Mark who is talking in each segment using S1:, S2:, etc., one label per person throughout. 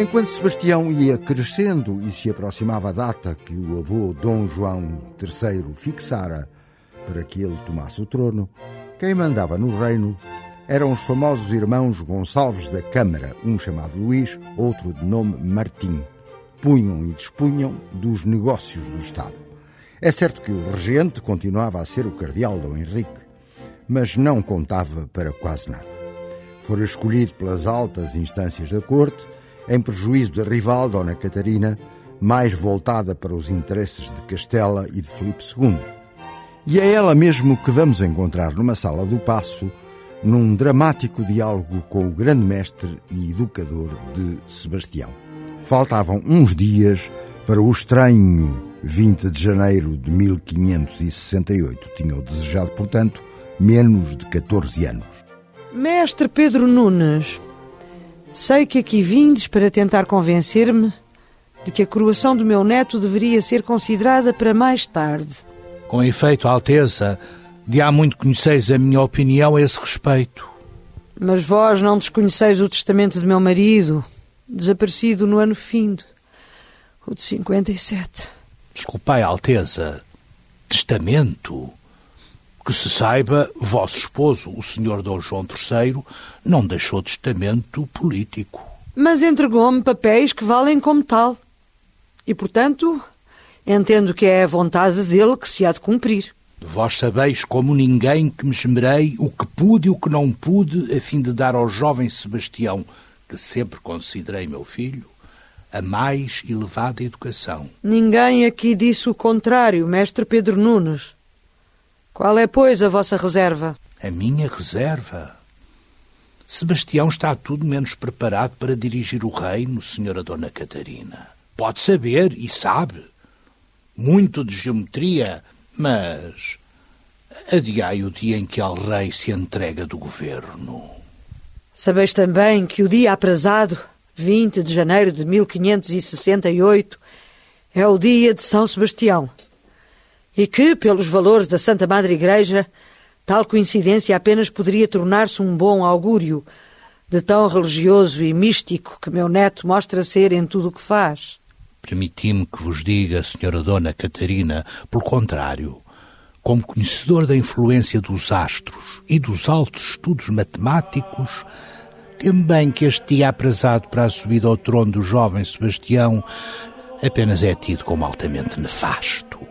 S1: Enquanto Sebastião ia crescendo e se aproximava a data que o avô Dom João III fixara para que ele tomasse o trono, quem mandava no reino eram os famosos irmãos Gonçalves da Câmara, um chamado Luís, outro de nome Martim. Punham e dispunham dos negócios do Estado. É certo que o regente continuava a ser o cardeal Dom Henrique, mas não contava para quase nada. Fora escolhido pelas altas instâncias da corte em prejuízo da rival Dona Catarina, mais voltada para os interesses de Castela e de Filipe II. E é ela mesmo que vamos encontrar numa sala do Paço, num dramático diálogo com o grande mestre e educador de Sebastião. Faltavam uns dias para o estranho 20 de janeiro de 1568. Tinham desejado, portanto, menos de 14 anos.
S2: Mestre Pedro Nunes, Sei que aqui vindes para tentar convencer-me de que a coroação do meu neto deveria ser considerada para mais tarde.
S3: Com efeito, Alteza, de há muito conheceis a minha opinião a esse respeito.
S2: Mas vós não desconheceis o testamento de meu marido, desaparecido no ano findo, o de 57.
S3: Desculpai, Alteza. Testamento? Que se saiba, vosso esposo, o senhor Dom João III, não deixou testamento político.
S2: Mas entregou-me papéis que valem como tal. E, portanto, entendo que é a vontade dele que se há de cumprir.
S3: Vós sabeis como ninguém que me esmerei o que pude e o que não pude a fim de dar ao jovem Sebastião, que sempre considerei meu filho, a mais elevada educação.
S2: Ninguém aqui disse o contrário, mestre Pedro Nunes. Qual é, pois, a vossa reserva?
S3: A minha reserva? Sebastião está tudo menos preparado para dirigir o reino, senhora Dona Catarina. Pode saber, e sabe, muito de geometria, mas adiai o dia em que ao rei se entrega do governo.
S2: Sabeis também que o dia aprazado, 20 de janeiro de 1568, é o dia de São Sebastião e que, pelos valores da Santa Madre Igreja, tal coincidência apenas poderia tornar-se um bom augúrio de tão religioso e místico que meu neto mostra ser em tudo o que faz.
S3: Permiti-me que vos diga, senhora Dona Catarina, pelo contrário, como conhecedor da influência dos astros e dos altos estudos matemáticos, temo bem que este dia aprazado para a subida ao trono do jovem Sebastião apenas é tido como altamente nefasto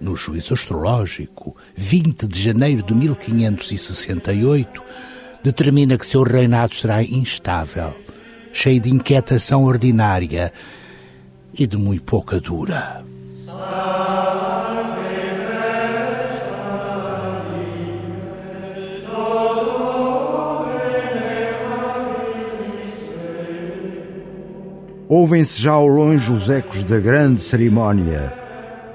S3: no juízo astrológico, 20 de janeiro de 1568, determina que seu reinado será instável, cheio de inquietação ordinária e de muito pouca dura.
S1: Ouvem-se já ao longe os ecos da grande cerimónia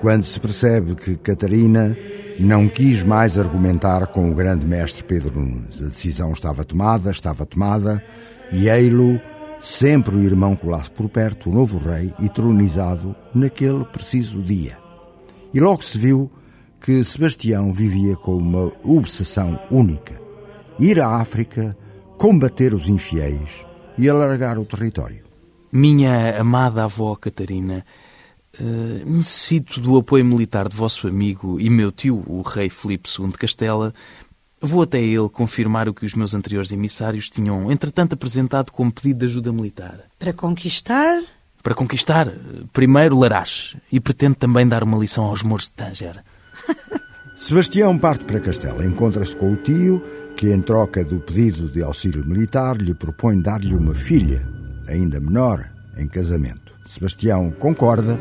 S1: quando se percebe que Catarina não quis mais argumentar com o grande mestre Pedro Nunes. A decisão estava tomada, estava tomada, e ei-lo, sempre o irmão colasse por perto, o novo rei, e tronizado naquele preciso dia. E logo se viu que Sebastião vivia com uma obsessão única: ir à África, combater os infiéis e alargar o território.
S4: Minha amada avó Catarina, Uh, necessito do apoio militar de vosso amigo e meu tio, o rei Filipe II de Castela. Vou até ele confirmar o que os meus anteriores emissários tinham, entretanto, apresentado como pedido de ajuda militar.
S2: Para conquistar?
S4: Para conquistar, primeiro Larache, e pretendo também dar uma lição aos mouros de Tanger.
S1: Sebastião parte para Castela, encontra-se com o tio, que, em troca do pedido de auxílio militar, lhe propõe dar-lhe uma filha, ainda menor, em casamento. Sebastião concorda,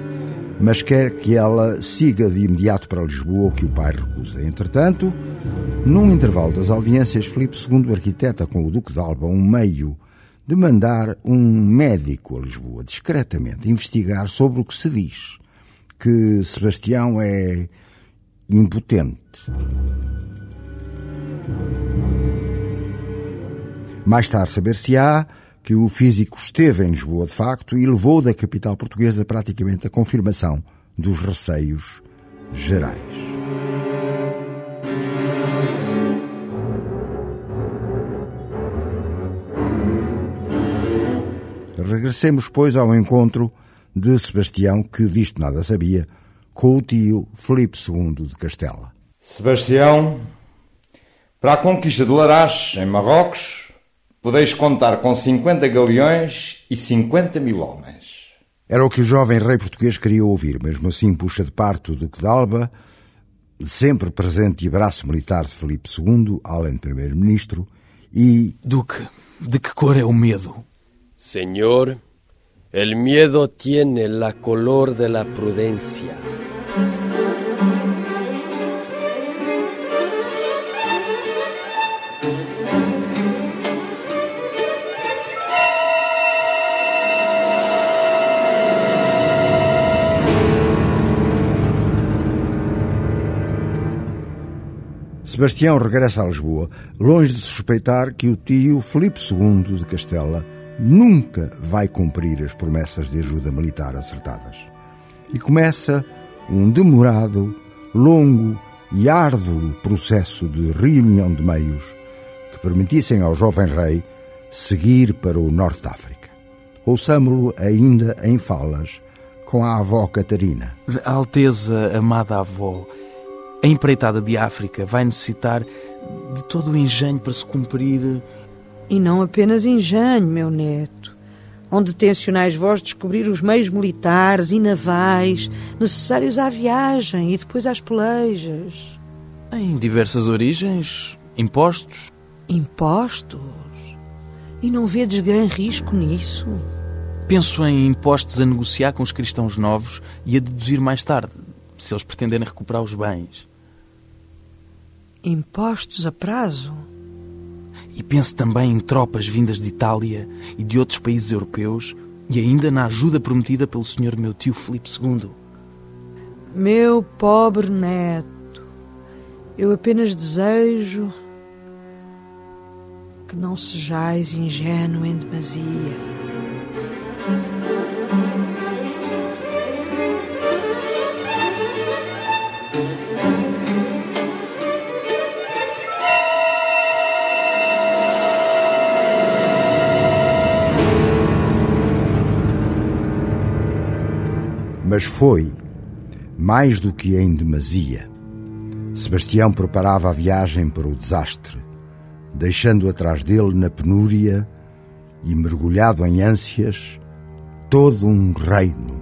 S1: mas quer que ela siga de imediato para Lisboa, o que o pai recusa. Entretanto, num intervalo das audiências, Filipe II arquiteta com o Duque de Alba um meio de mandar um médico a Lisboa, discretamente, investigar sobre o que se diz, que Sebastião é impotente. Mais tarde saber-se-á que o físico esteve em Lisboa de facto e levou da capital portuguesa praticamente a confirmação dos receios gerais. Regressemos, pois, ao encontro de Sebastião, que disto nada sabia, com o tio Filipe II de Castela.
S5: Sebastião, para a conquista de Larache, em Marrocos, podeis contar com 50 galeões e 50 mil homens.
S1: Era o que o jovem rei português queria ouvir, mesmo assim puxa de parte o Duque de Alba, sempre presente e braço militar de Filipe II, além de primeiro-ministro, e...
S4: Duque, de que cor é o medo?
S6: Senhor, el miedo tiene la color de la prudencia.
S1: Sebastião regressa a Lisboa, longe de suspeitar que o tio Filipe II de Castela nunca vai cumprir as promessas de ajuda militar acertadas. E começa um demorado, longo e árduo processo de reunião de meios que permitissem ao jovem rei seguir para o norte da África. Ouçamo-lo ainda em falas com a avó Catarina.
S4: Alteza, amada avó, a empreitada de África vai necessitar de todo o engenho para se cumprir.
S2: E não apenas engenho, meu neto. Onde tensionais vós descobrir os meios militares e navais necessários à viagem e depois às pelejas.
S4: Em diversas origens, impostos.
S2: Impostos? E não vedes grande risco nisso?
S4: Penso em impostos a negociar com os cristãos novos e a deduzir mais tarde, se eles pretenderem recuperar os bens.
S2: Impostos a prazo?
S4: E penso também em tropas vindas de Itália e de outros países europeus e ainda na ajuda prometida pelo senhor meu tio Filipe II.
S2: Meu pobre neto, eu apenas desejo que não sejais ingênuo em demasia.
S1: Mas foi mais do que em demasia. Sebastião preparava a viagem para o desastre, deixando atrás dele na penúria e mergulhado em ânsias todo um reino